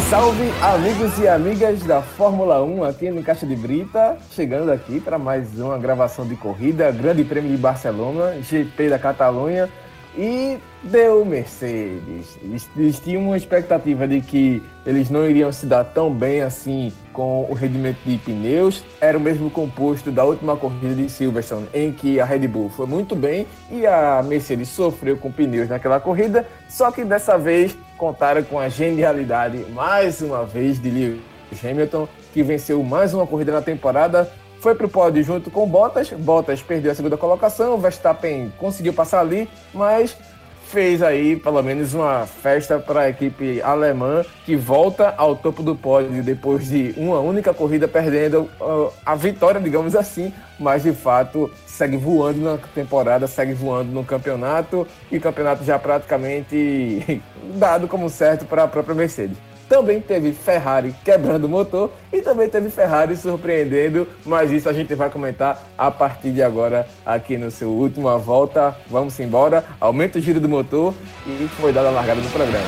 Salve, salve, amigos e amigas da Fórmula 1 aqui no Caixa de Brita, chegando aqui para mais uma gravação de corrida, Grande Prêmio de Barcelona, GP da Catalunha e deu Mercedes. Eles, tinham uma expectativa de que eles não iriam se dar tão bem assim com o rendimento de pneus. Era o mesmo composto da última corrida de Silverstone, em que a Red Bull foi muito bem e a Mercedes sofreu com pneus naquela corrida. Só que dessa vez contaram com a genialidade, mais uma vez, de Lewis Hamilton, que venceu mais uma corrida na temporada foi para o pódio junto com Bottas. Bottas perdeu a segunda colocação, Verstappen conseguiu passar ali, mas fez aí pelo menos uma festa para a equipe alemã que volta ao topo do pódio depois de uma única corrida perdendo uh, a vitória, digamos assim, mas de fato segue voando na temporada, segue voando no campeonato e o campeonato já praticamente dado como certo para a própria Mercedes. Também teve Ferrari quebrando o motor e também teve Ferrari surpreendendo, mas isso a gente vai comentar a partir de agora aqui no seu última volta. Vamos embora, aumenta o giro do motor e foi dada a largada do programa.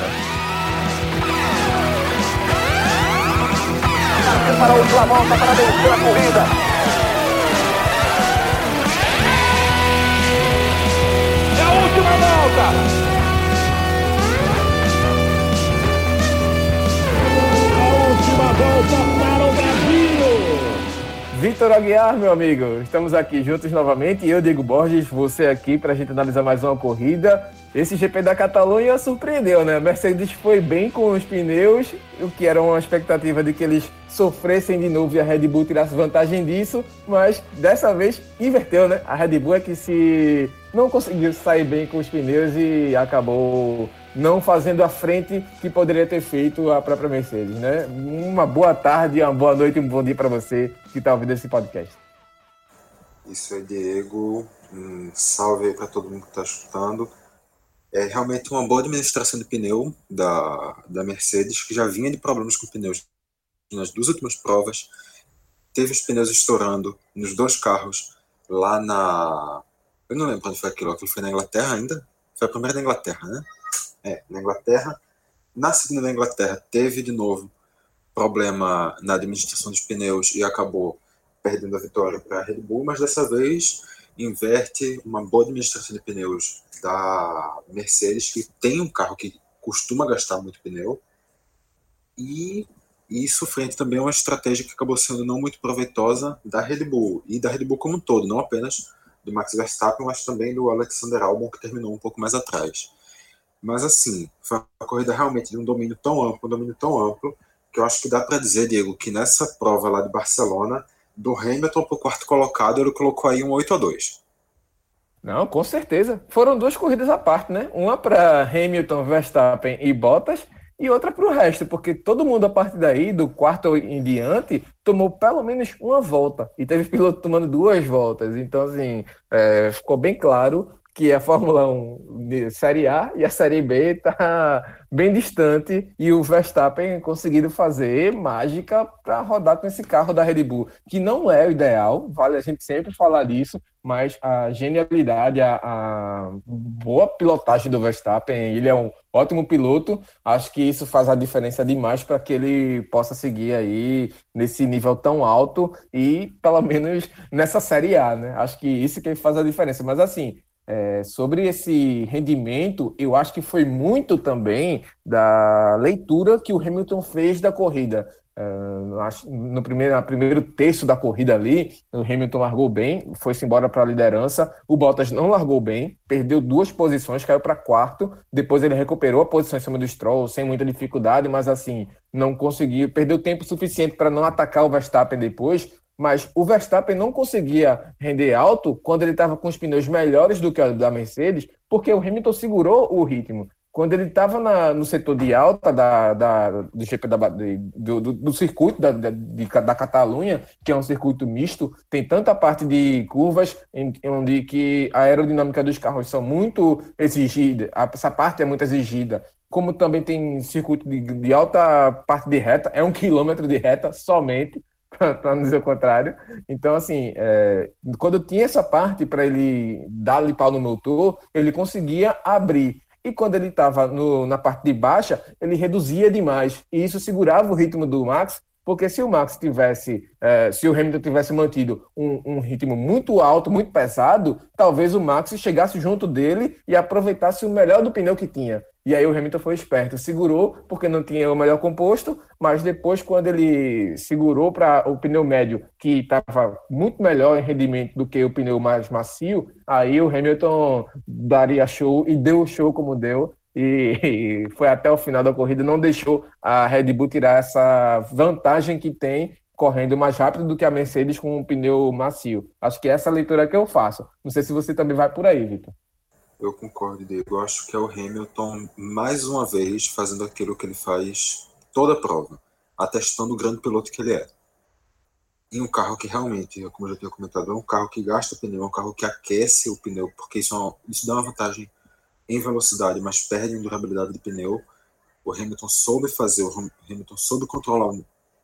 Para a última volta, para vencer a corrida. É a última volta! Volta para o Brasil! Vitor Aguiar, meu amigo, estamos aqui juntos novamente. Eu, Diego Borges, você aqui para a gente analisar mais uma corrida. Esse GP da Catalunha surpreendeu, né? Mercedes foi bem com os pneus, o que era uma expectativa de que eles sofressem de novo e a Red Bull tirasse vantagem disso, mas dessa vez inverteu, né? A Red Bull é que se não conseguiu sair bem com os pneus e acabou não fazendo a frente que poderia ter feito a própria Mercedes, né? Uma boa tarde, uma boa noite, um bom dia para você que está ouvindo esse podcast. Isso é Diego, um salve aí para todo mundo que está escutando. É realmente uma boa administração de pneu da, da Mercedes, que já vinha de problemas com pneus nas duas últimas provas. Teve os pneus estourando nos dois carros lá na. Eu não lembro quando foi aquilo, aquilo foi na Inglaterra ainda? Foi a primeira da Inglaterra, né? É, na Inglaterra. Na segunda da Inglaterra, teve de novo problema na administração dos pneus e acabou perdendo a vitória para a Red Bull, mas dessa vez inverte uma boa administração de pneus da Mercedes, que tem um carro que costuma gastar muito pneu, e isso frente também a uma estratégia que acabou sendo não muito proveitosa da Red Bull, e da Red Bull como um todo, não apenas do Max Verstappen, mas também do Alexander Albon, que terminou um pouco mais atrás. Mas assim, foi uma corrida realmente de um domínio tão amplo, um domínio tão amplo, que eu acho que dá para dizer, Diego, que nessa prova lá de Barcelona, do Hamilton para o quarto colocado, ele colocou aí um 8 a 2 Não, com certeza. Foram duas corridas à parte, né? Uma para Hamilton, Verstappen e Bottas, e outra para o resto, porque todo mundo a partir daí, do quarto em diante, tomou pelo menos uma volta. E teve piloto tomando duas voltas. Então, assim, é, ficou bem claro que é a Fórmula 1 de Série A e a Série B está bem distante e o Verstappen conseguindo fazer mágica para rodar com esse carro da Red Bull, que não é o ideal, vale a gente sempre falar disso, mas a genialidade, a, a boa pilotagem do Verstappen, ele é um ótimo piloto, acho que isso faz a diferença demais para que ele possa seguir aí nesse nível tão alto e pelo menos nessa Série A, né? Acho que isso que faz a diferença, mas assim, é, sobre esse rendimento, eu acho que foi muito também da leitura que o Hamilton fez da corrida. Uh, no primeiro, no primeiro terço da corrida ali, o Hamilton largou bem, foi-se embora para a liderança. O Bottas não largou bem, perdeu duas posições, caiu para quarto. Depois ele recuperou a posição em cima do Stroll sem muita dificuldade, mas assim, não conseguiu, perdeu tempo suficiente para não atacar o Verstappen depois mas o Verstappen não conseguia render alto quando ele estava com os pneus melhores do que o da Mercedes, porque o Hamilton segurou o ritmo. Quando ele estava no setor de alta da, da do, GP da, do, do, do, circuito da, da, da Catalunha, que é um circuito misto, tem tanta parte de curvas em, onde que a aerodinâmica dos carros são muito exigida, essa parte é muito exigida, como também tem circuito de, de alta parte de reta, é um quilômetro de reta somente, para não dizer o contrário. Então, assim, é, quando tinha essa parte para ele dar-lhe pau no motor, ele conseguia abrir. E e quando ele estava na parte de baixa, ele reduzia demais. E isso segurava o ritmo do Max, porque se o Max tivesse, é, se o Hamilton tivesse mantido um, um, ritmo muito alto, muito pesado, talvez o Max chegasse junto dele e aproveitasse o melhor do pneu que tinha. E aí o Hamilton foi esperto, segurou porque não tinha o melhor composto, mas depois quando ele segurou para o pneu médio, que estava muito melhor em rendimento do que o pneu mais macio, aí o Hamilton daria show e deu show como deu e, foi até o final da corrida, não deixou a Red Bull tirar essa vantagem que tem correndo mais rápido do que a Mercedes com um pneu macio. Acho que é essa leitura que eu faço. Não sei se você também vai por aí, Vitor. Eu concordo, Diego. Eu acho que é o Hamilton, mais uma vez, fazendo aquilo que ele faz toda a prova, atestando o grande piloto que ele é. Em um carro que realmente, como eu já tinha comentado, é um carro que gasta pneu, é um carro que aquece o pneu, porque isso, é uma, isso dá uma vantagem em velocidade, mas perde em durabilidade de pneu. O Hamilton soube fazer, o Hamilton soube controlar.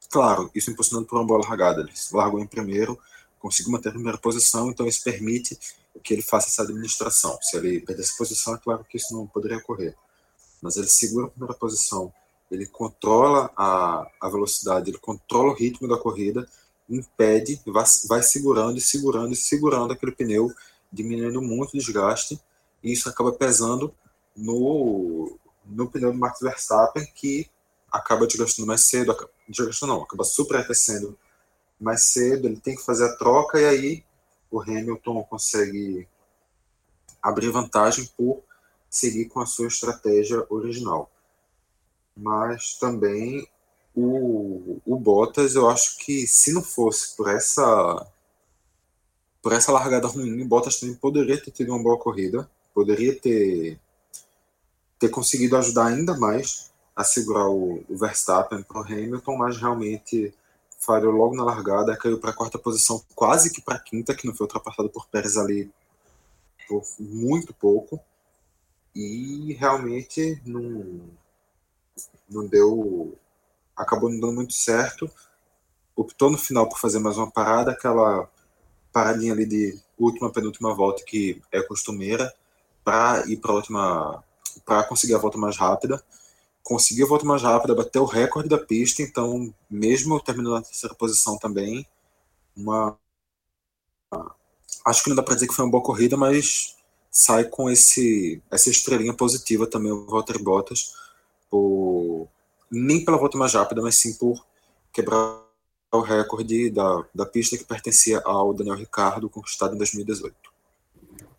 Claro, isso impulsionando por uma bola largada. Ele largou em primeiro, conseguiu manter a primeira posição, então isso permite que ele faça essa administração. Se ele perder essa posição, é claro que isso não poderia ocorrer. Mas ele segura a primeira posição, ele controla a, a velocidade, ele controla o ritmo da corrida, impede, vai, vai segurando e segurando e segurando aquele pneu, diminuindo muito o desgaste e isso acaba pesando no, no pneu do Max Verstappen, que acaba desgastando mais cedo, desgastando não, acaba superaquecendo mais cedo, ele tem que fazer a troca, e aí o Hamilton consegue abrir vantagem por seguir com a sua estratégia original. Mas também o, o Bottas, eu acho que se não fosse por essa por essa largada ruim, o Bottas também poderia ter tido uma boa corrida poderia ter, ter conseguido ajudar ainda mais a segurar o, o Verstappen para o Hamilton, mas realmente falhou logo na largada, caiu para a quarta posição, quase que para a quinta, que não foi ultrapassado por Pérez ali por muito pouco. E realmente não, não deu. Acabou não dando muito certo. Optou no final por fazer mais uma parada, aquela paradinha ali de última, penúltima volta que é costumeira para ir para a última, para conseguir a volta mais rápida. Conseguiu a volta mais rápida, bateu o recorde da pista, então, mesmo terminando na terceira posição também, uma. Acho que não dá para dizer que foi uma boa corrida, mas sai com esse essa estrelinha positiva também o Walter Bottas, por, nem pela volta mais rápida, mas sim por quebrar o recorde da, da pista que pertencia ao Daniel Ricardo, conquistado em 2018.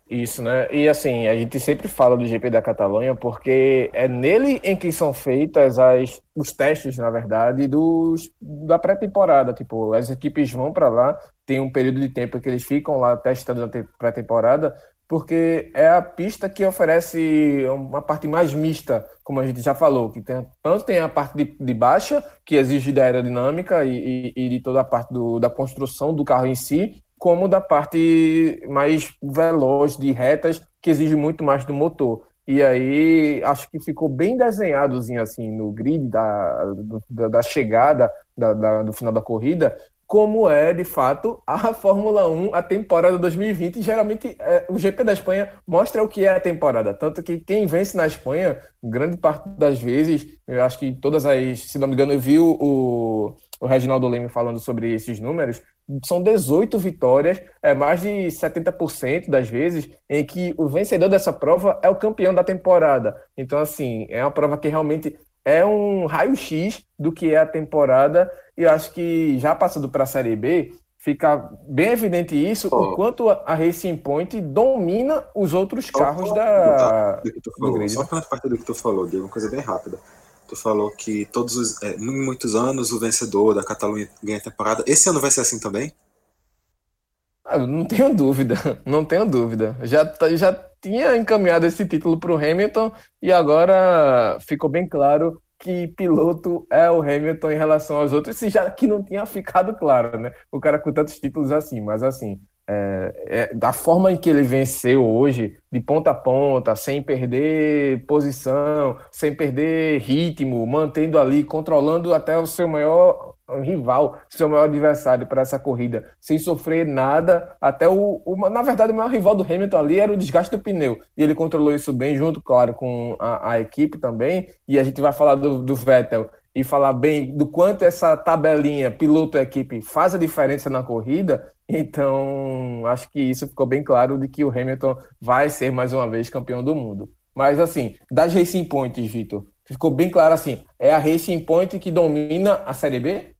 Isso, né? E assim, a gente sempre fala do GP da Catalunha porque é nele em que são feitas as, os testes, na verdade, dos, da pré-temporada. Tipo, as equipes vão para lá, tem um período de tempo que eles ficam lá testando a pré-temporada, porque é a pista que oferece uma parte mais mista, como a gente já falou, que tem, tanto tem a parte de, de baixa, que exige da aerodinâmica e, e, e de toda a parte do, da construção do carro em si, como da parte mais veloz de retas, que exige muito mais do motor. E aí acho que ficou bem desenhadozinho assim no grid da, da, da chegada da, da, do final da corrida, como é de fato a Fórmula 1, a temporada 2020. Geralmente é, o GP da Espanha mostra o que é a temporada. Tanto que quem vence na Espanha, grande parte das vezes, eu acho que todas as, se não me engano, eu vi o, o Reginaldo Leme falando sobre esses números, são 18 vitórias, é mais de 70% das vezes, em que o vencedor dessa prova é o campeão da temporada. Então, assim, é uma prova que realmente é um raio-x do que é a temporada, e eu acho que já passando para a Série B, fica bem evidente isso, oh. o quanto a Racing Point domina os outros carros da. Do que tu falou, só para parte do que tu falou, de uma coisa bem rápida. Tu falou que todos os, é, muitos anos o vencedor da Catalunha ganha a temporada. Esse ano vai ser assim também? Ah, não tenho dúvida, não tenho dúvida. Já, tá, já tinha encaminhado esse título para o Hamilton e agora ficou bem claro que piloto é o Hamilton em relação aos outros, se já que não tinha ficado claro, né? O cara com tantos títulos assim, mas assim, é, é, da forma em que ele venceu hoje, de ponta a ponta, sem perder posição, sem perder ritmo, mantendo ali, controlando até o seu maior rival, seu maior adversário para essa corrida, sem sofrer nada. Até o, o, Na verdade, o maior rival do Hamilton ali era o desgaste do pneu. E ele controlou isso bem, junto, claro, com a, a equipe também. E a gente vai falar do, do Vettel e falar bem do quanto essa tabelinha piloto-equipe faz a diferença na corrida. Então, acho que isso ficou bem claro de que o Hamilton vai ser mais uma vez campeão do mundo. Mas, assim, das Racing Points, Vitor, ficou bem claro assim: é a Racing Point que domina a Série B?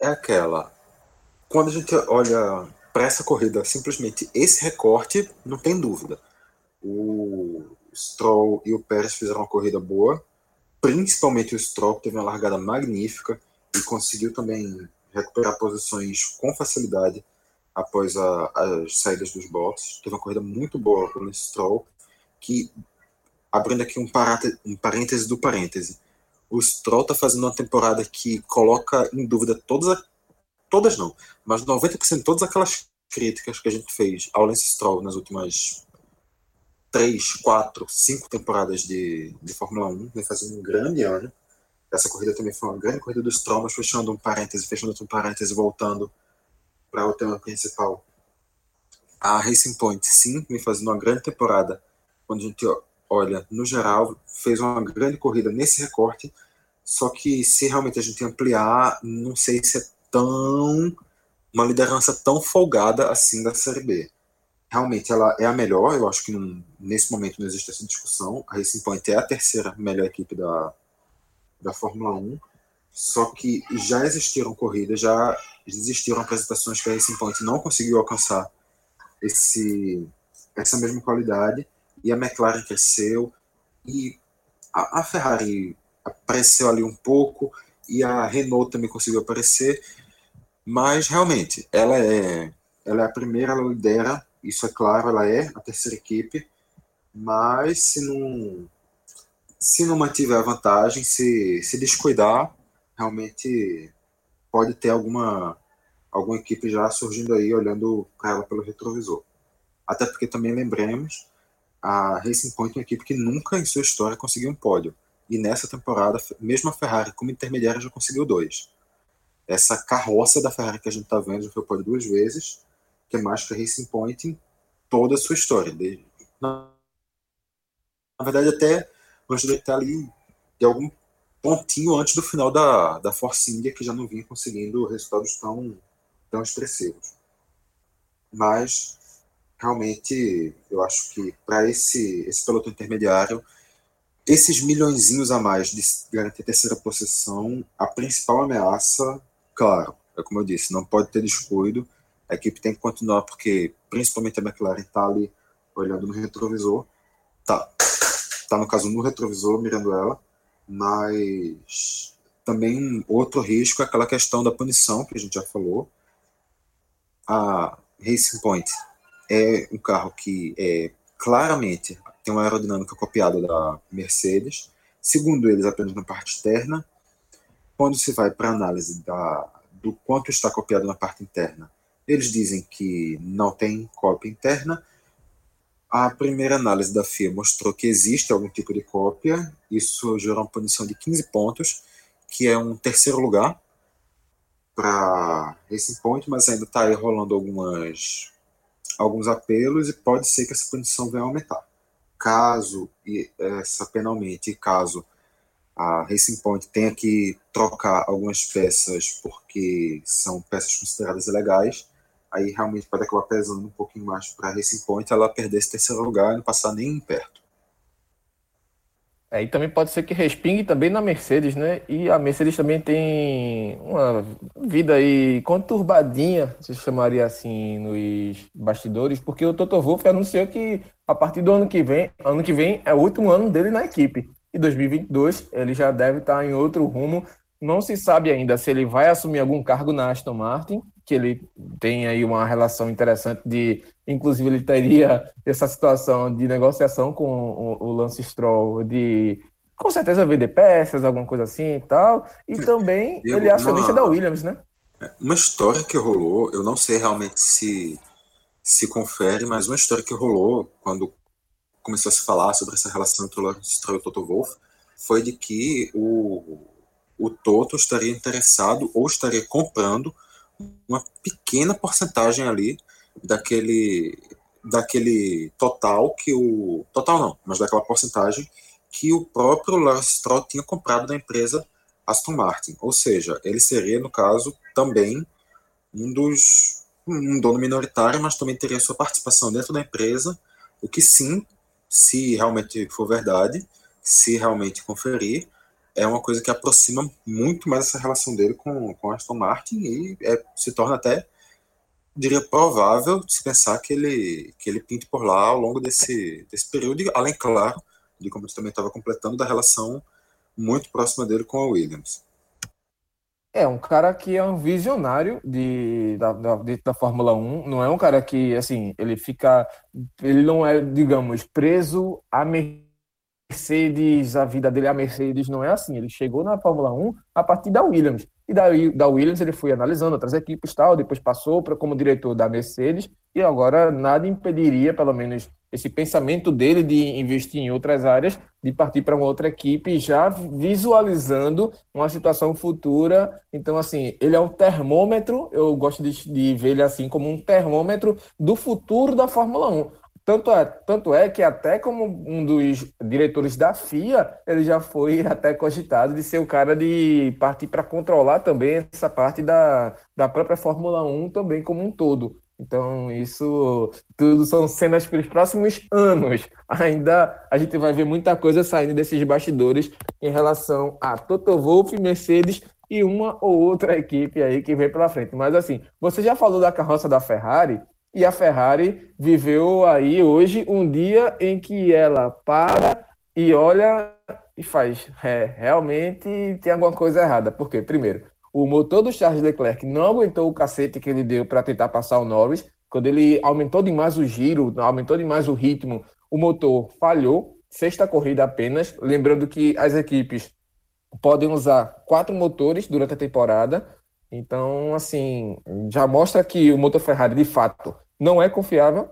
É aquela. Quando a gente olha para essa corrida, simplesmente esse recorte, não tem dúvida. O Stroll e o Pérez fizeram uma corrida boa, principalmente o Stroll, que teve uma largada magnífica e conseguiu também recuperar posições com facilidade após a, as saídas dos boxes. Teve uma corrida muito boa o Stroll, que, abrindo aqui um, parate, um parêntese do parêntese, o Stroll está fazendo uma temporada que coloca em dúvida todas, todas não, mas 90% de todas aquelas críticas que a gente fez ao Lance Stroll nas últimas três, quatro, cinco temporadas de, de Fórmula 1, vem fazendo um grande ano. Essa corrida também foi uma grande corrida dos Stroll, mas fechando um parêntese, fechando outro parêntese, voltando para o tema principal. A Racing Point, sim, vem fazendo uma grande temporada. Quando a gente olha, no geral, fez uma grande corrida nesse recorte. Só que se realmente a gente ampliar, não sei se é tão. uma liderança tão folgada assim da Série B realmente ela é a melhor, eu acho que não, nesse momento não existe essa discussão. A Racing Point é a terceira melhor equipe da, da Fórmula 1, só que já existiram corridas, já existiram apresentações que a Racing Point não conseguiu alcançar esse, essa mesma qualidade, e a McLaren cresceu, e a, a Ferrari apareceu ali um pouco, e a Renault também conseguiu aparecer, mas realmente ela é, ela é a primeira, ela lidera isso é claro, ela é a terceira equipe, mas se não se não mantiver a vantagem, se, se descuidar, realmente pode ter alguma alguma equipe já surgindo aí olhando para ela pelo retrovisor. Até porque também lembremos, a Racing Point é uma equipe que nunca em sua história conseguiu um pódio. E nessa temporada, mesmo a Ferrari como intermediária já conseguiu dois. Essa carroça da Ferrari que a gente está vendo já foi pódio duas vezes que é mais que a Racing Point em toda a sua história. Desde, na, na verdade, até antes de estar ali, de algum pontinho antes do final da, da Force India, que já não vinha conseguindo resultados tão, tão expressivos. Mas, realmente, eu acho que para esse, esse pelotão intermediário, esses milhõeszinhos a mais de garantir terceira posição, a principal ameaça, claro, é como eu disse, não pode ter descuido, a equipe tem que continuar, porque principalmente a McLaren está ali olhando no retrovisor, tá, tá no caso no retrovisor, mirando ela, mas também outro risco é aquela questão da punição, que a gente já falou. A Racing Point é um carro que é claramente tem uma aerodinâmica copiada da Mercedes, segundo eles apenas na parte externa. Quando se vai para análise da, do quanto está copiado na parte interna, eles dizem que não tem cópia interna. A primeira análise da FIA mostrou que existe algum tipo de cópia. Isso gerou uma punição de 15 pontos, que é um terceiro lugar para esse ponto, mas ainda está aí rolando algumas, alguns apelos e pode ser que essa punição venha aumentar. Caso essa pena aumente, caso a Racing Point tenha que trocar algumas peças porque são peças consideradas ilegais, aí realmente pode acabar pesando um pouquinho mais para Racing Point ela perder esse terceiro lugar e não passar nem perto. É, e também pode ser que respingue também na Mercedes, né? E a Mercedes também tem uma vida aí conturbadinha, se chamaria assim, nos bastidores, porque o Toto Wolff anunciou que a partir do ano que vem, ano que vem é o último ano dele na equipe. E 2022 ele já deve estar em outro rumo. Não se sabe ainda se ele vai assumir algum cargo na Aston Martin que ele tem aí uma relação interessante de, inclusive ele teria essa situação de negociação com o, o Lance Stroll de com certeza vender peças, alguma coisa assim e tal, e também eu, ele é acionista uma, da Williams, né? Uma história que rolou, eu não sei realmente se se confere, mas uma história que rolou quando começou a se falar sobre essa relação entre o Lance Stroll e o Toto Wolff, foi de que o, o Toto estaria interessado ou estaria comprando uma pequena porcentagem ali daquele daquele total que o total não, mas daquela porcentagem que o próprio Lars Stroll tinha comprado da empresa Aston Martin, ou seja, ele seria no caso também um dos um dono minoritário, mas também teria sua participação dentro da empresa, o que sim, se realmente for verdade, se realmente conferir, é uma coisa que aproxima muito mais essa relação dele com, com Aston Martin e é, se torna até, diria, provável se pensar que ele, que ele pinte por lá ao longo desse, desse período, além, claro, de como você também estava completando, da relação muito próxima dele com a Williams. É um cara que é um visionário de, da, da, da Fórmula 1, não é um cara que, assim, ele fica, ele não é, digamos, preso a Mercedes, a vida dele, a Mercedes não é assim. Ele chegou na Fórmula 1 a partir da Williams. E da, da Williams ele foi analisando outras equipes tal, depois passou para como diretor da Mercedes, e agora nada impediria, pelo menos esse pensamento dele de investir em outras áreas, de partir para uma outra equipe, já visualizando uma situação futura. Então, assim, ele é um termômetro, eu gosto de, de ver ele assim como um termômetro do futuro da Fórmula 1. Tanto é, tanto é que até como um dos diretores da FIA, ele já foi até cogitado de ser o cara de partir para controlar também essa parte da, da própria Fórmula 1 também como um todo. Então, isso tudo são cenas para os próximos anos. Ainda a gente vai ver muita coisa saindo desses bastidores em relação a Toto Wolff, Mercedes e uma ou outra equipe aí que vem pela frente. Mas assim, você já falou da carroça da Ferrari, e a Ferrari viveu aí hoje um dia em que ela para e olha e faz. É, realmente tem alguma coisa errada. Por quê? Primeiro, o motor do Charles Leclerc não aguentou o cacete que ele deu para tentar passar o Norris. Quando ele aumentou demais o giro, aumentou demais o ritmo, o motor falhou. Sexta corrida apenas. Lembrando que as equipes podem usar quatro motores durante a temporada. Então, assim, já mostra que o motor Ferrari, de fato, não é confiável,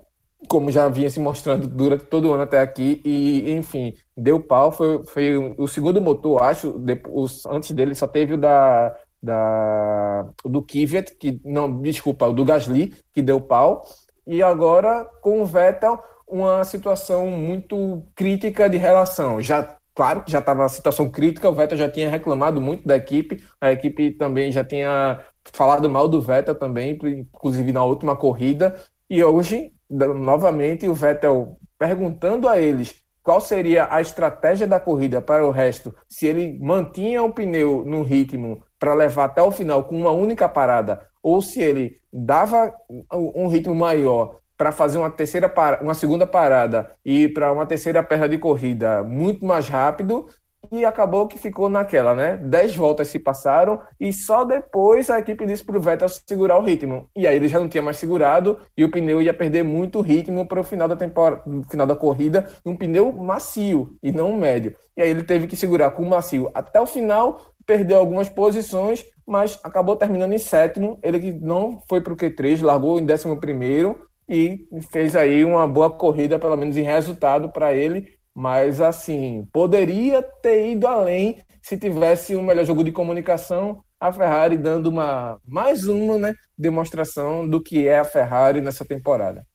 como já vinha se mostrando durante todo o ano até aqui, e enfim, deu pau, foi, foi o segundo motor, acho, depois, antes dele só teve o da, da do Kvyat, que não, desculpa, o do Gasly, que deu pau, e agora com o Vettel, uma situação muito crítica de relação. Já claro que já estava a situação crítica, o Vettel já tinha reclamado muito da equipe, a equipe também já tinha falado mal do Vettel também, inclusive na última corrida, e hoje, novamente, o Vettel perguntando a eles qual seria a estratégia da corrida para o resto, se ele mantinha o pneu no ritmo para levar até o final com uma única parada, ou se ele dava um ritmo maior para fazer uma terceira uma segunda parada e para uma terceira perna de corrida muito mais rápido, e acabou que ficou naquela, né? Dez voltas se passaram e só depois a equipe disse para o Vettel segurar o ritmo. E aí ele já não tinha mais segurado e o pneu ia perder muito ritmo para o final da temporada, final da corrida, um pneu macio e não médio. E aí ele teve que segurar com o macio até o final, perdeu algumas posições, mas acabou terminando em sétimo. Ele que não foi para o Q3, largou em décimo primeiro e fez aí uma boa corrida, pelo menos em resultado para ele mas, assim, poderia ter ido além se tivesse um melhor jogo de comunicação. A Ferrari dando uma mais uma né, demonstração do que é a Ferrari nessa temporada.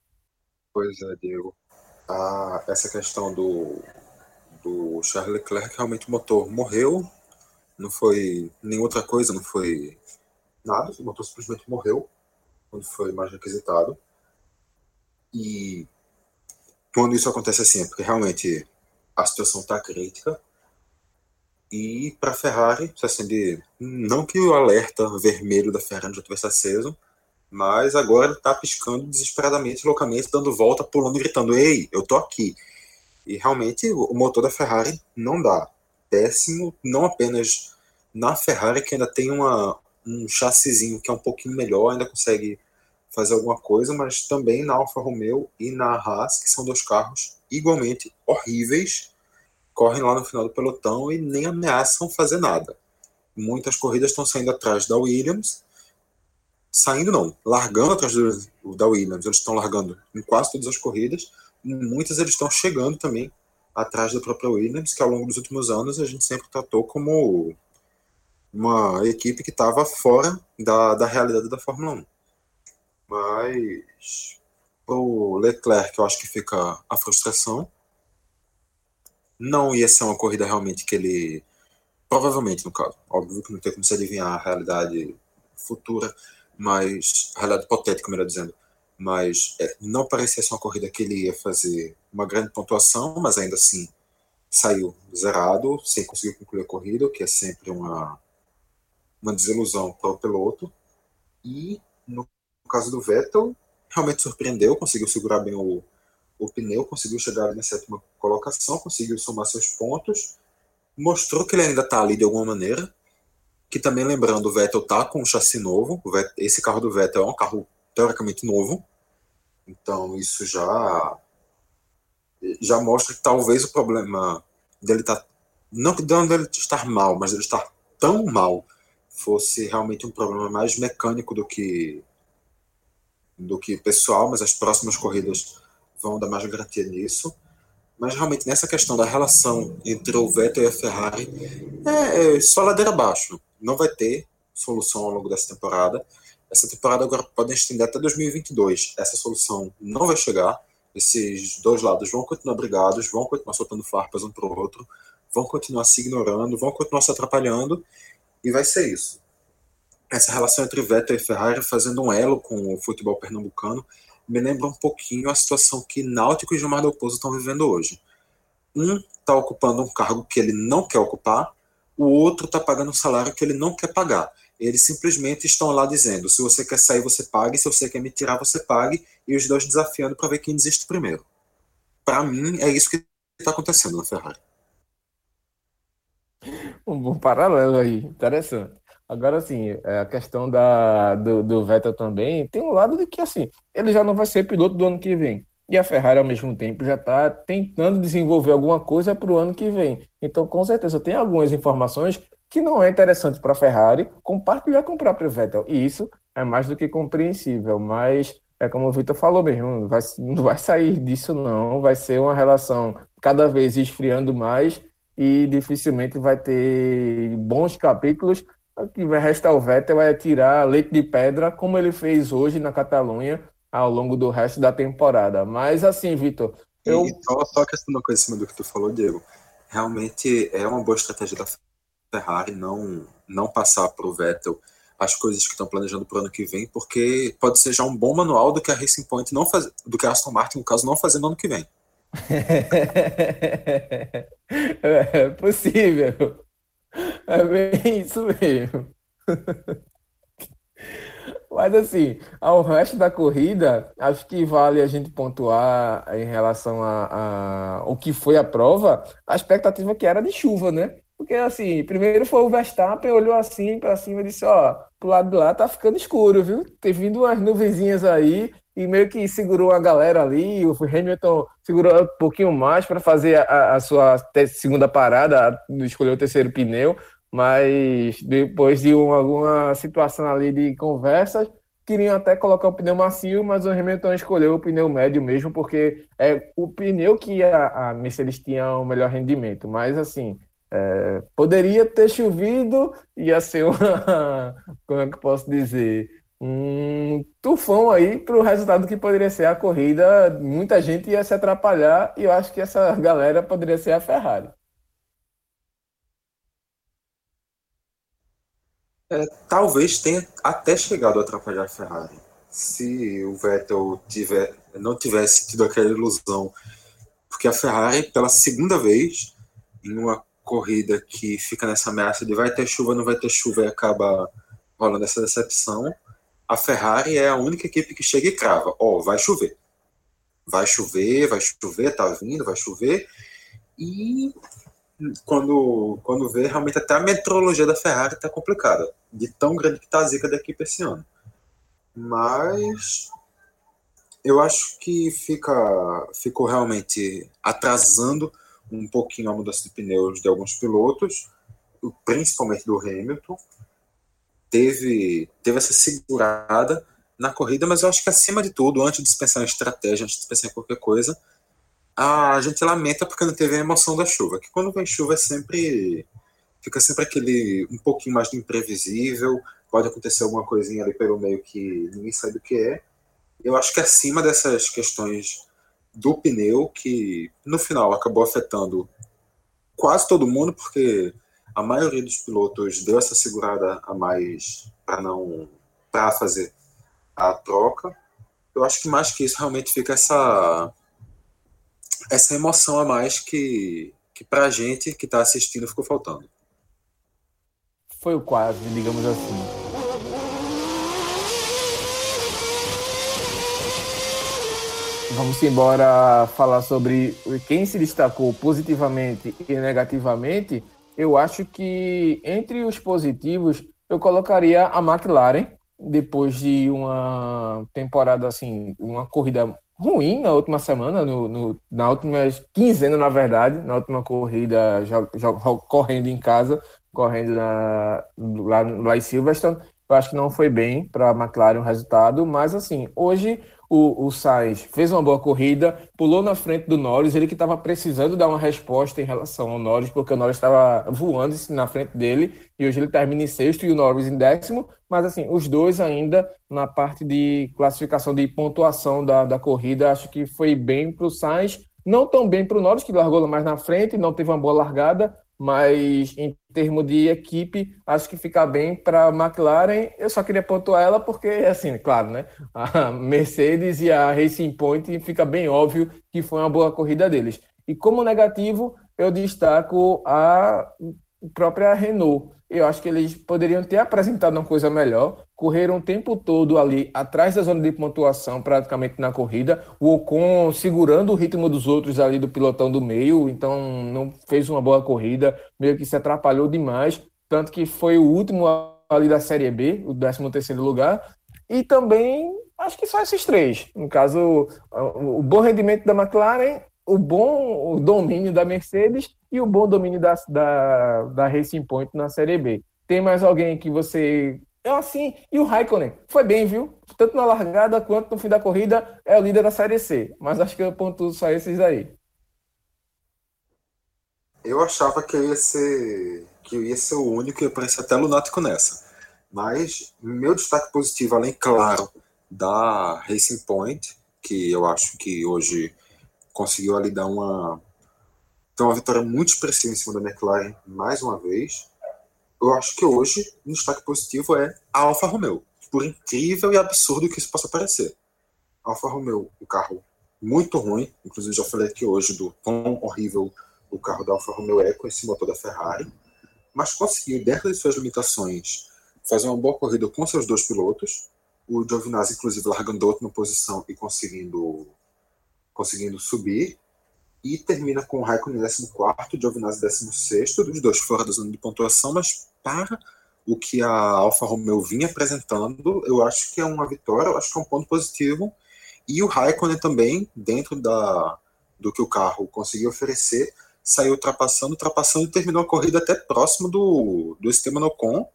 Pois é, Diego. Ah, essa questão do, do Charles Leclerc, realmente o motor morreu, não foi nem outra coisa, não foi nada, o motor simplesmente morreu quando foi mais requisitado. E quando isso acontece assim, é porque realmente a situação está crítica. E para a Ferrari, se acender, não que o alerta vermelho da Ferrari já tivesse aceso, mas agora está piscando desesperadamente, loucamente, dando volta, pulando, gritando: Ei, eu tô aqui. E realmente o motor da Ferrari não dá. Péssimo, não apenas na Ferrari, que ainda tem uma, um chassizinho que é um pouquinho melhor, ainda consegue fazer alguma coisa, mas também na Alfa Romeo e na Haas, que são dois carros igualmente horríveis, correm lá no final do pelotão e nem ameaçam fazer nada. Muitas corridas estão saindo atrás da Williams, saindo não, largando atrás do, da Williams, eles estão largando em quase todas as corridas, muitas eles estão chegando também atrás da própria Williams, que ao longo dos últimos anos a gente sempre tratou como uma equipe que estava fora da, da realidade da Fórmula 1. Mas o Leclerc, eu acho que fica a frustração. Não ia ser uma corrida realmente que ele. Provavelmente, no caso. Óbvio que não tem como se adivinhar a realidade futura, mas. A realidade hipotética, melhor dizendo. Mas é, não parecia ser uma corrida que ele ia fazer uma grande pontuação, mas ainda assim saiu zerado, sem conseguir concluir a corrida, o que é sempre uma, uma desilusão para o piloto. E no caso do Vettel, realmente surpreendeu, conseguiu segurar bem o, o pneu, conseguiu chegar na sétima colocação, conseguiu somar seus pontos, mostrou que ele ainda está ali de alguma maneira. Que também lembrando, o Vettel tá com um chassi novo. Vettel, esse carro do Vettel é um carro teoricamente novo, então isso já já mostra que talvez o problema dele tá não que dele estar mal, mas ele estar tão mal fosse realmente um problema mais mecânico do que do que pessoal, mas as próximas corridas vão dar mais garantia nisso. Mas realmente nessa questão da relação entre o Vettel e a Ferrari é, é só ladeira abaixo. Não vai ter solução ao longo dessa temporada. Essa temporada agora pode estender até 2022. Essa solução não vai chegar. Esses dois lados vão continuar brigados, vão continuar soltando farpas um para o outro, vão continuar se ignorando, vão continuar se atrapalhando, e vai ser isso essa relação entre Vettel e Ferrari fazendo um elo com o futebol pernambucano me lembra um pouquinho a situação que Náutico e Gilmar Del Pozo estão vivendo hoje. Um está ocupando um cargo que ele não quer ocupar, o outro está pagando um salário que ele não quer pagar. Eles simplesmente estão lá dizendo: se você quer sair, você pague, se você quer me tirar, você pague, e os dois desafiando para ver quem desiste primeiro. Para mim, é isso que está acontecendo na Ferrari. Um bom paralelo aí, interessante. Agora, assim, é, a questão da, do, do Vettel também tem um lado de que, assim, ele já não vai ser piloto do ano que vem. E a Ferrari, ao mesmo tempo, já está tentando desenvolver alguma coisa para o ano que vem. Então, com certeza, tem algumas informações que não é interessante para a Ferrari compartilhar com o próprio Vettel. E isso é mais do que compreensível. Mas, é como o Vitor falou mesmo, vai, não vai sair disso, não. Vai ser uma relação cada vez esfriando mais e dificilmente vai ter bons capítulos o que vai restar o Vettel é tirar leite de pedra, como ele fez hoje na Catalunha, ao longo do resto da temporada. Mas assim, Vitor. Eu... E só, só questão uma coisa em cima do que tu falou, Diego. Realmente é uma boa estratégia da Ferrari não, não passar para o Vettel as coisas que estão planejando para o ano que vem, porque pode ser já um bom manual do que a Racing Point não faz, do que a Aston Martin, no caso, não fazer no ano que vem. é possível. É bem isso mesmo. Mas assim, ao resto da corrida, acho que vale a gente pontuar em relação a, a o que foi a prova, a expectativa que era de chuva, né? Porque assim, primeiro foi o Verstappen, olhou assim para cima e disse, ó, pro lado de lá tá ficando escuro, viu? Tem vindo umas nuvenzinhas aí, e meio que segurou a galera ali. O Hamilton segurou um pouquinho mais para fazer a, a, sua segunda parada, escolheu o terceiro pneu, mas depois de uma, alguma situação ali de conversas, queriam até colocar o pneu macio, mas o Hamilton escolheu o pneu médio mesmo, porque é o pneu que a, a Mercedes tinha o melhor rendimento. Mas assim, é, poderia ter chovido, ia ser uma. Como é que posso dizer? Um tufão aí para o resultado que poderia ser a corrida. Muita gente ia se atrapalhar e eu acho que essa galera poderia ser a Ferrari. É, talvez tenha até chegado a atrapalhar a Ferrari. Se o Vettel tiver, não tivesse tido aquela ilusão. Porque a Ferrari, pela segunda vez, em uma corrida que fica nessa ameaça de vai ter chuva, não vai ter chuva e acaba rolando essa decepção, a Ferrari é a única equipe que chega e crava: ó, oh, vai chover. Vai chover, vai chover, tá vindo, vai chover. E quando, quando vê, realmente até a metrologia da Ferrari tá complicada, de tão grande que tá a zica da equipe esse ano. Mas eu acho que fica, ficou realmente atrasando um pouquinho a mudança de pneus de alguns pilotos, principalmente do Hamilton, teve, teve essa segurada na corrida, mas eu acho que acima de tudo, antes de pensar em estratégia, antes de pensar em qualquer coisa, a gente lamenta porque não teve a emoção da chuva, que quando vem chuva é sempre fica sempre aquele um pouquinho mais do imprevisível, pode acontecer alguma coisinha ali pelo meio que ninguém sabe o que é. Eu acho que acima dessas questões do pneu, que no final acabou afetando quase todo mundo, porque a maioria dos pilotos deu essa segurada a mais para não para fazer a troca. Eu acho que mais que isso realmente fica essa essa emoção a mais que que para a gente que está assistindo ficou faltando. Foi o quase, digamos assim. Vamos embora falar sobre quem se destacou positivamente e negativamente. Eu acho que entre os positivos eu colocaria a McLaren depois de uma temporada assim, uma corrida ruim na última semana, no, no, na última quinzena, na verdade, na última corrida, já, já, correndo em casa, correndo na, lá, lá em Silverstone. Eu acho que não foi bem para a McLaren o resultado, mas assim, hoje o, o Sainz fez uma boa corrida, pulou na frente do Norris, ele que estava precisando dar uma resposta em relação ao Norris, porque o Norris estava voando na frente dele, e hoje ele termina em sexto e o Norris em décimo, mas assim, os dois ainda na parte de classificação de pontuação da, da corrida, acho que foi bem para o Sainz, não tão bem para o Norris, que largou mais na frente, não teve uma boa largada, mas em termos de equipe, acho que fica bem para a McLaren. Eu só queria pontuar ela porque, assim, claro, né? A Mercedes e a Racing Point fica bem óbvio que foi uma boa corrida deles. E como negativo, eu destaco a própria Renault eu acho que eles poderiam ter apresentado uma coisa melhor. Correram o tempo todo ali atrás da zona de pontuação, praticamente na corrida. O Ocon segurando o ritmo dos outros ali do pilotão do meio, então não fez uma boa corrida, meio que se atrapalhou demais. Tanto que foi o último ali da Série B, o 13 terceiro lugar. E também, acho que só esses três. No caso, o bom rendimento da McLaren o bom domínio da Mercedes e o bom domínio da, da, da Racing Point na Série B. Tem mais alguém que você. É assim, e o Raikkonen foi bem, viu? Tanto na largada quanto no fim da corrida, é o líder da Série C. Mas acho que eu ponto só esses aí. Eu achava que eu ia ser, que eu ia ser o único e parecia até lunático nessa. Mas meu destaque positivo, além, claro, da Racing Point, que eu acho que hoje conseguiu ali dar uma, ter uma vitória muito expressiva em cima da McLaren mais uma vez. Eu acho que hoje um destaque positivo é a Alfa Romeo, por incrível e absurdo que isso possa parecer. Alfa Romeo, um carro muito ruim, inclusive já falei aqui hoje do quão horrível o carro da Alfa Romeo é com esse motor da Ferrari, mas conseguiu, dentro de suas limitações, fazer uma boa corrida com seus dois pilotos. O Giovinazzi, inclusive, largando a última posição e conseguindo conseguindo subir, e termina com o Raikkonen 14, Giovinazzi 16, os dois fora da zona de pontuação, mas para o que a Alfa Romeo vinha apresentando, eu acho que é uma vitória, eu acho que é um ponto positivo, e o Raikkonen também, dentro da, do que o carro conseguiu oferecer, saiu ultrapassando, ultrapassando e terminou a corrida até próximo do, do Esteban Ocon,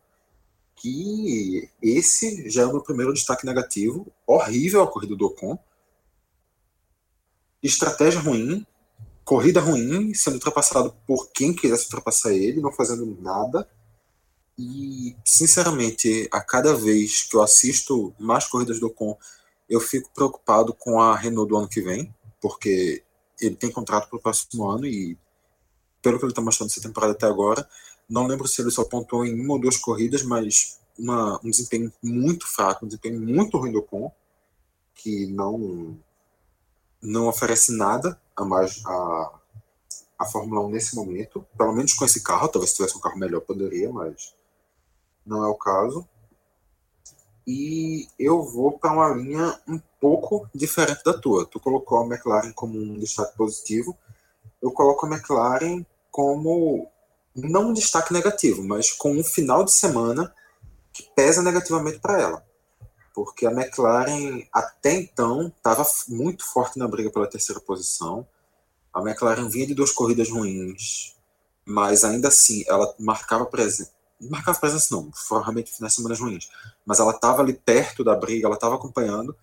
que esse já é o meu primeiro destaque negativo, horrível a corrida do Ocon, estratégia ruim, corrida ruim, sendo ultrapassado por quem quisesse ultrapassar ele, não fazendo nada. E, sinceramente, a cada vez que eu assisto mais corridas do Ocon, eu fico preocupado com a Renault do ano que vem, porque ele tem contrato para o próximo ano e, pelo que ele está mostrando essa temporada até agora, não lembro se ele só pontuou em uma ou duas corridas, mas uma, um desempenho muito fraco, um desempenho muito ruim do Ocon, que não não oferece nada a mais a, a Fórmula 1 nesse momento, pelo menos com esse carro, talvez se tivesse um carro melhor poderia, mas não é o caso. E eu vou para uma linha um pouco diferente da tua. Tu colocou a McLaren como um destaque positivo, eu coloco a McLaren como não um destaque negativo, mas com um final de semana que pesa negativamente para ela porque a McLaren até então estava muito forte na briga pela terceira posição. A McLaren vinha de duas corridas ruins, mas ainda assim ela marcava presença. Marcava presença, não, foram realmente nas semanas ruins, mas ela estava ali perto da briga, ela estava acompanhando.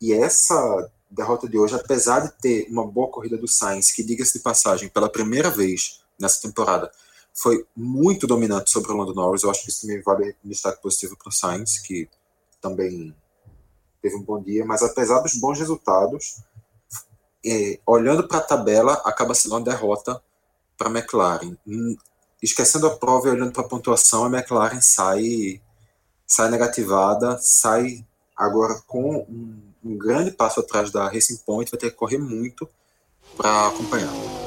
E essa derrota de hoje, apesar de ter uma boa corrida do Sainz, que diga-se de passagem, pela primeira vez nessa temporada, foi muito dominante sobre o Lando Norris. Eu acho que isso também vale destaque positivo para o Sainz, que também teve um bom dia, mas apesar dos bons resultados, é, olhando para a tabela, acaba sendo uma derrota para a McLaren. Hum, esquecendo a prova e olhando para a pontuação, a McLaren sai, sai negativada, sai agora com um, um grande passo atrás da Racing Point, vai ter que correr muito para acompanhar.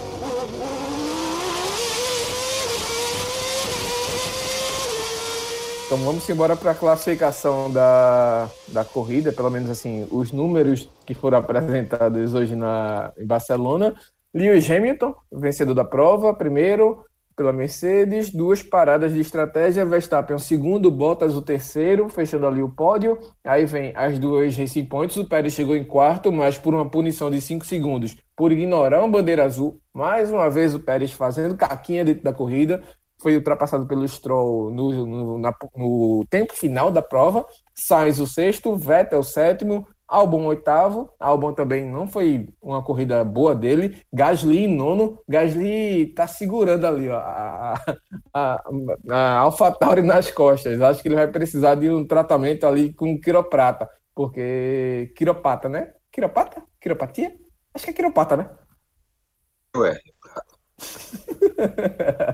Então vamos embora para a classificação da, da corrida, pelo menos assim, os números que foram apresentados hoje na, em Barcelona. Lewis Hamilton, vencedor da prova, primeiro pela Mercedes, duas paradas de estratégia, Verstappen o segundo, Bottas o terceiro, fechando ali o pódio. Aí vem as duas Racing Points, o Pérez chegou em quarto, mas por uma punição de cinco segundos, por ignorar uma bandeira azul. Mais uma vez o Pérez fazendo caquinha dentro da corrida, foi ultrapassado pelo Stroll no, no, na, no tempo final da prova. Sainz o sexto, Vettel o sétimo, Albon oitavo. Albon também não foi uma corrida boa dele. Gasly nono. Gasly tá segurando ali ó, a, a, a AlphaTauri nas costas. Acho que ele vai precisar de um tratamento ali com quiroprata. Porque quiropata, né? Quiropata? Quiropatia? Acho que é quiropata, né? Ué.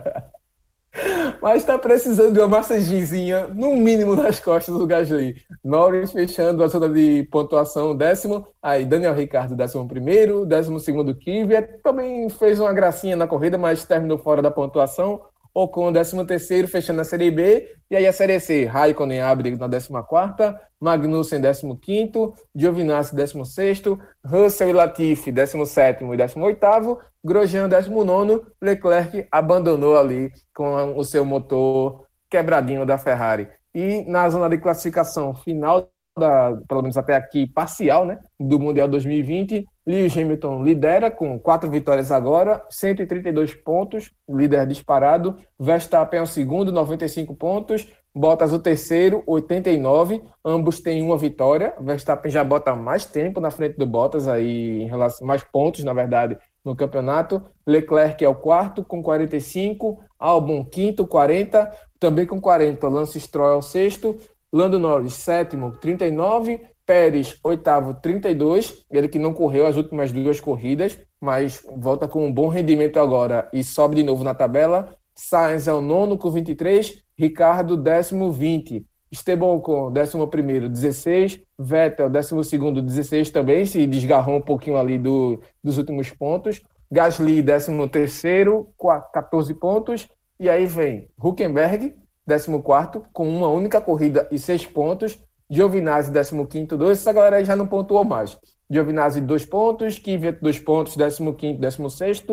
Mas está precisando de uma massagenzinha, no mínimo, nas costas do Gasly. Norris fechando a zona de pontuação, décimo. Aí Daniel Ricardo, décimo primeiro. Décimo segundo, Kvyat. Também fez uma gracinha na corrida, mas terminou fora da pontuação. Ocon, 13 terceiro, fechando a Série B. E aí a Série C, Raikkonen abre na 14ª, Magnussen, 15º, Giovinazzi, 16º, Russell e Latifi, 17º e 18º, Grosjean, 19º, Leclerc abandonou ali com o seu motor quebradinho da Ferrari. E na zona de classificação final da, pelo menos até aqui, parcial, né, do Mundial 2020. Lewis Hamilton lidera com quatro vitórias agora, 132 pontos, líder disparado. Verstappen é o segundo, 95 pontos. Bottas o terceiro, 89. Ambos têm uma vitória. Verstappen já bota mais tempo na frente do Bottas aí em relação mais pontos, na verdade, no campeonato. Leclerc é o quarto com 45, Albon quinto, 40, também com 40. Lance Stroll é o sexto, Lando Norris, sétimo, 39. Pérez, oitavo, 32. Ele que não correu as últimas duas corridas, mas volta com um bom rendimento agora e sobe de novo na tabela. Sainz é o nono com 23. Ricardo, décimo, 20. Esteban com décimo primeiro, 16. Vettel, décimo segundo, 16 também, se desgarrou um pouquinho ali do, dos últimos pontos. Gasly, décimo terceiro, 14 pontos. E aí vem Huckenberg, 14 com uma única corrida e seis pontos. Giovinazzi, 15 dois. Essa galera aí já não pontuou mais. Giovinazzi, dois pontos. Kvyat, dois pontos. 15 16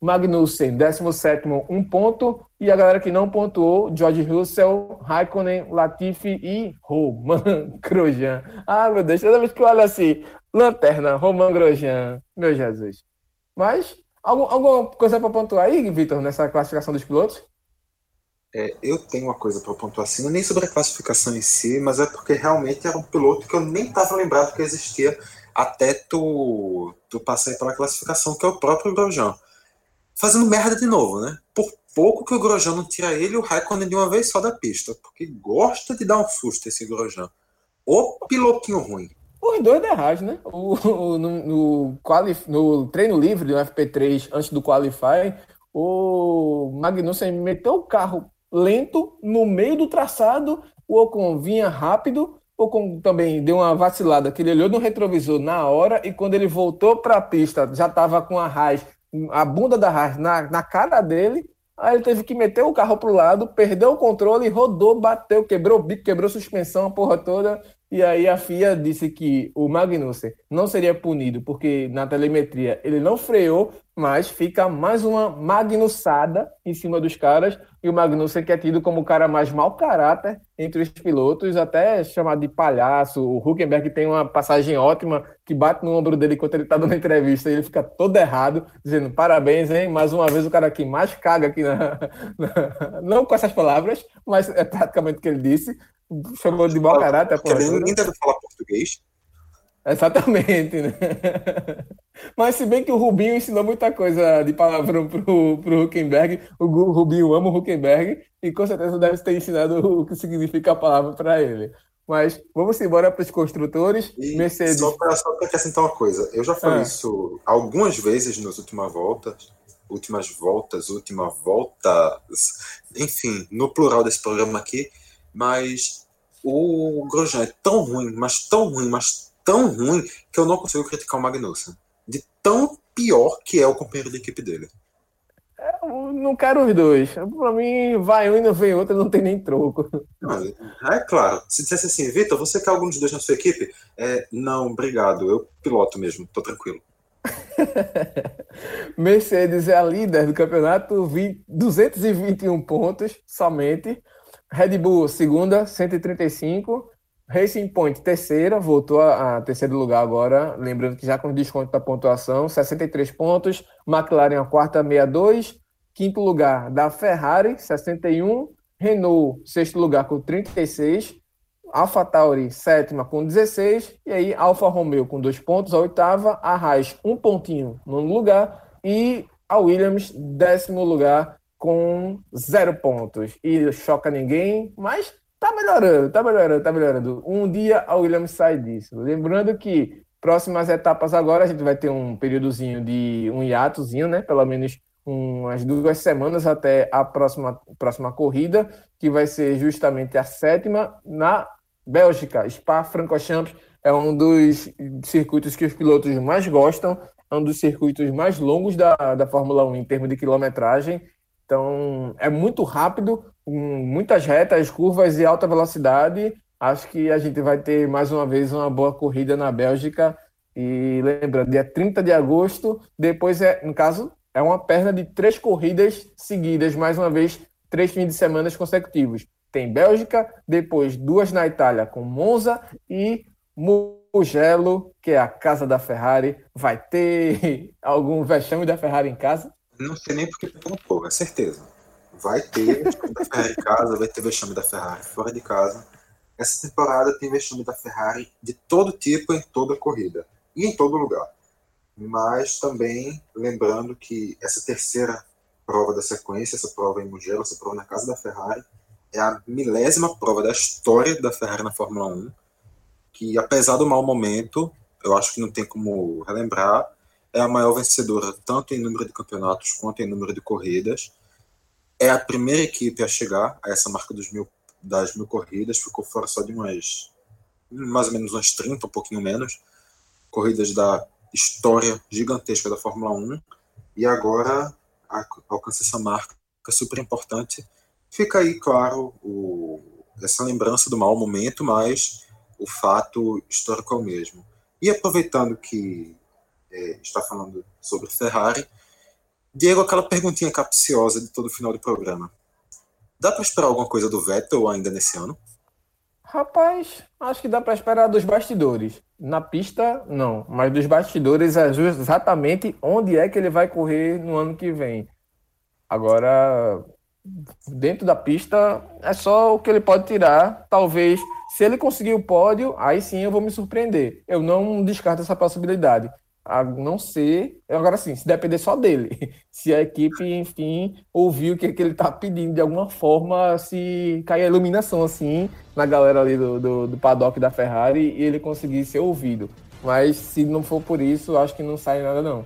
Magnussen, 17 um ponto. E a galera que não pontuou, George Russell, Raikkonen, Latifi e Roman Grosjean. Ah, meu Deus, toda vez que eu olho assim, lanterna, Roman Grosjean, meu Jesus. Mas, algum, alguma coisa para pontuar aí, Vitor, nessa classificação dos pilotos? É, eu tenho uma coisa para pontuar assim, não é nem sobre a classificação em si, mas é porque realmente era um piloto que eu nem estava lembrado que existia até tu, tu passar pela classificação, que é o próprio Grosjean. Fazendo merda de novo, né? Por pouco que o Grosjean não tira ele e o Raikkonen de uma vez só da pista, porque gosta de dar um susto esse Grosjean. O pilotinho ruim. Os dois Haas, né? O, o, no, no, no treino livre do FP3, antes do Qualify, o Magnussen meteu o carro lento no meio do traçado, o Ocon vinha rápido, o Ocon também deu uma vacilada, que ele olhou no retrovisor na hora e quando ele voltou para a pista, já estava com a Haas, a bunda da Haas na, na cara dele, aí ele teve que meter o carro para o lado, perdeu o controle, rodou, bateu, quebrou o bico, quebrou suspensão, a porra toda, e aí a FIA disse que o Magnussen não seria punido porque na telemetria ele não freou, mas fica mais uma magnussada em cima dos caras. E o Magnussen, que é tido como o cara mais mau caráter entre os pilotos, até chamado de palhaço. O Huckenberg tem uma passagem ótima que bate no ombro dele enquanto ele está dando entrevista e ele fica todo errado, dizendo parabéns, hein? Mais uma vez o cara que mais caga aqui na. Não com essas palavras, mas é praticamente o que ele disse. Chamou de mau caráter. Porque nem deve falar português. Exatamente, né? Mas se bem que o Rubinho ensinou muita coisa de palavrão pro, pro Huckenberg, o Rubinho ama o Huckenberg e com certeza deve ter ensinado o que significa a palavra para ele. Mas vamos embora para os construtores. E Mercedes. Só para acrescentar uma coisa, eu já falei ah. isso algumas vezes nas últimas voltas, últimas voltas, última voltas, enfim, no plural desse programa aqui, mas o Grosjean é tão ruim, mas tão ruim, mas tão ruim que eu não consigo criticar o Magnussen. De tão pior que é o companheiro de equipe dele. Eu não quero os dois. Pra mim, vai um e não vem outro, não tem nem troco. Não, é claro. Se dissesse assim, Vitor, você quer algum dos dois na sua equipe? É, não, obrigado. Eu piloto mesmo, tô tranquilo. Mercedes é a líder do campeonato, 20, 221 pontos somente. Red Bull, segunda, 135. Racing Point, terceira, voltou a, a, terceiro lugar agora, lembrando que já com desconto da pontuação, 63 pontos. McLaren, a quarta, 62. Quinto lugar da Ferrari, 61. Renault, sexto lugar com 36. Alpha Tauri, sétima com 16. E aí, Alfa Romeo com dois pontos, a oitava. A Haas, um pontinho no lugar. E a Williams, décimo lugar com zero pontos. E choca ninguém, mas Tá melhorando, tá melhorando, tá melhorando. Um dia a Williams sai disso. Lembrando que próximas etapas agora a gente vai ter um períodozinho de um hiatozinho, né? Pelo menos umas duas semanas até a próxima, próxima corrida, que vai ser justamente a sétima na Bélgica. Spa-Francorchamps é um dos circuitos que os pilotos mais gostam, é um dos circuitos mais longos da, da Fórmula 1 em termos de quilometragem. Então, é muito rápido, muitas retas, curvas e alta velocidade. Acho que a gente vai ter mais uma vez uma boa corrida na Bélgica. E lembrando, dia 30 de agosto, depois é, no caso, é uma perna de três corridas seguidas, mais uma vez, três fins de semana consecutivos. Tem Bélgica, depois duas na Itália com Monza e Mugello, que é a casa da Ferrari. Vai ter algum vexame da Ferrari em casa? Não sei nem porque tão pouco, é certeza. Vai ter vexame da Ferrari em casa, vai ter vexame da Ferrari fora de casa. Essa temporada tem vexame da Ferrari de todo tipo em toda corrida e em todo lugar. Mas também lembrando que essa terceira prova da sequência, essa prova em Mugello, essa prova na casa da Ferrari, é a milésima prova da história da Ferrari na Fórmula 1, que apesar do mau momento, eu acho que não tem como relembrar, é a maior vencedora tanto em número de campeonatos quanto em número de corridas. É a primeira equipe a chegar a essa marca dos mil, das mil corridas, ficou fora só de umas, mais ou menos umas 30, um pouquinho menos, corridas da história gigantesca da Fórmula 1, e agora alcança essa marca super importante. Fica aí, claro, o, essa lembrança do mau momento, mas o fato histórico é o mesmo. E aproveitando que é, está falando sobre Ferrari. Diego, aquela perguntinha capciosa de todo final do programa. Dá para esperar alguma coisa do Vettel ainda nesse ano? Rapaz, acho que dá para esperar dos bastidores. Na pista, não. Mas dos bastidores é exatamente onde é que ele vai correr no ano que vem. Agora, dentro da pista, é só o que ele pode tirar. Talvez, se ele conseguir o pódio, aí sim eu vou me surpreender. Eu não descarto essa possibilidade a não ser. Agora sim, se depender só dele. Se a equipe, enfim, ouvir o que, é que ele está pedindo de alguma forma, se cair a iluminação assim na galera ali do, do, do, paddock da Ferrari e ele conseguir ser ouvido. Mas se não for por isso, acho que não sai nada, não.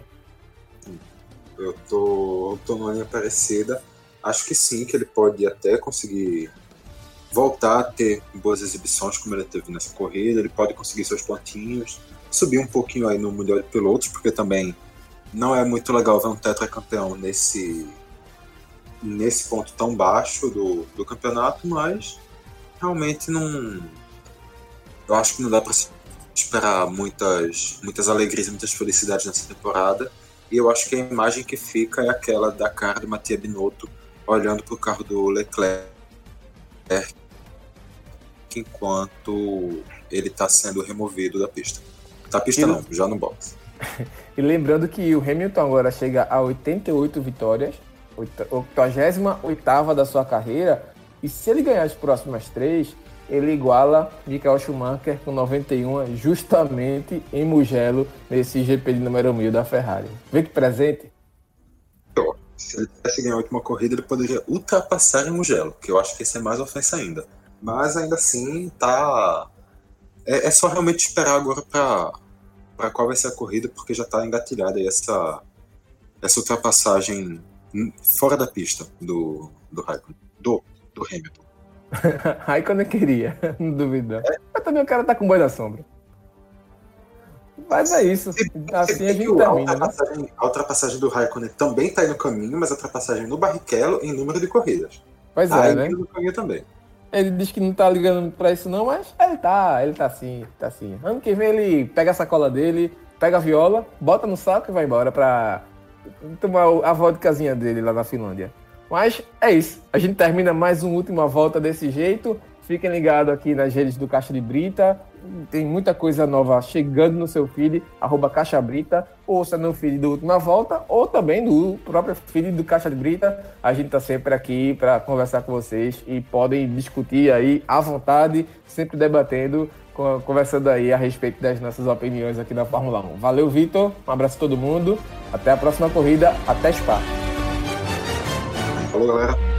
Eu tô, tô numa parecida. Acho que sim, que ele pode até conseguir voltar a ter boas exibições como ele teve nessa corrida, ele pode conseguir seus pontinhos subir um pouquinho aí no Mundial de Pilotos, porque também não é muito legal ver um tetracampeão nesse, nesse ponto tão baixo do, do campeonato, mas realmente não. Eu acho que não dá para esperar muitas, muitas alegrias e muitas felicidades nessa temporada. E eu acho que a imagem que fica é aquela da cara do Matia Binotto olhando para o carro do Leclerc enquanto ele está sendo removido da pista. Da pista e... não, já no box. e lembrando que o Hamilton agora chega a 88 vitórias, 88 da sua carreira, E se ele ganhar as próximas três, ele iguala Michael Schumacher com 91, justamente em Mugello, nesse GP de número 1000 da Ferrari. Vê que presente. Se ele tivesse ganhar a última corrida, ele poderia ultrapassar em Mugello, que eu acho que esse é mais ofensa ainda. Mas ainda assim, tá. É, é só realmente esperar agora para qual vai ser a corrida, porque já está engatilhada aí essa, essa ultrapassagem fora da pista do, do Raikkonen, do, do Hamilton. Raikkonen queria, não duvido. É. Mas também o cara tá com boi da sombra. Mas é isso. Assim a gente termina. A né? ultrapassagem, a ultrapassagem do Raikkonen também está aí no caminho, mas a ultrapassagem no Barrichello em número de corridas. Pois é, né? No caminho também. Ele diz que não tá ligando pra isso não, mas ele tá, ele tá sim, tá sim. Ano que vem ele pega a sacola dele, pega a viola, bota no saco e vai embora pra tomar a vodkazinha dele lá na Finlândia. Mas é isso. A gente termina mais uma última volta desse jeito. Fiquem ligados aqui nas redes do Caixa de Brita. Tem muita coisa nova chegando no seu feed, arroba Caixa Brita, ouça no feed do Última Volta, ou também do próprio feed do Caixa de Brita. A gente está sempre aqui para conversar com vocês e podem discutir aí à vontade, sempre debatendo, conversando aí a respeito das nossas opiniões aqui na Fórmula 1. Valeu, Vitor. Um abraço a todo mundo. Até a próxima corrida. Até Spa. Falou, galera.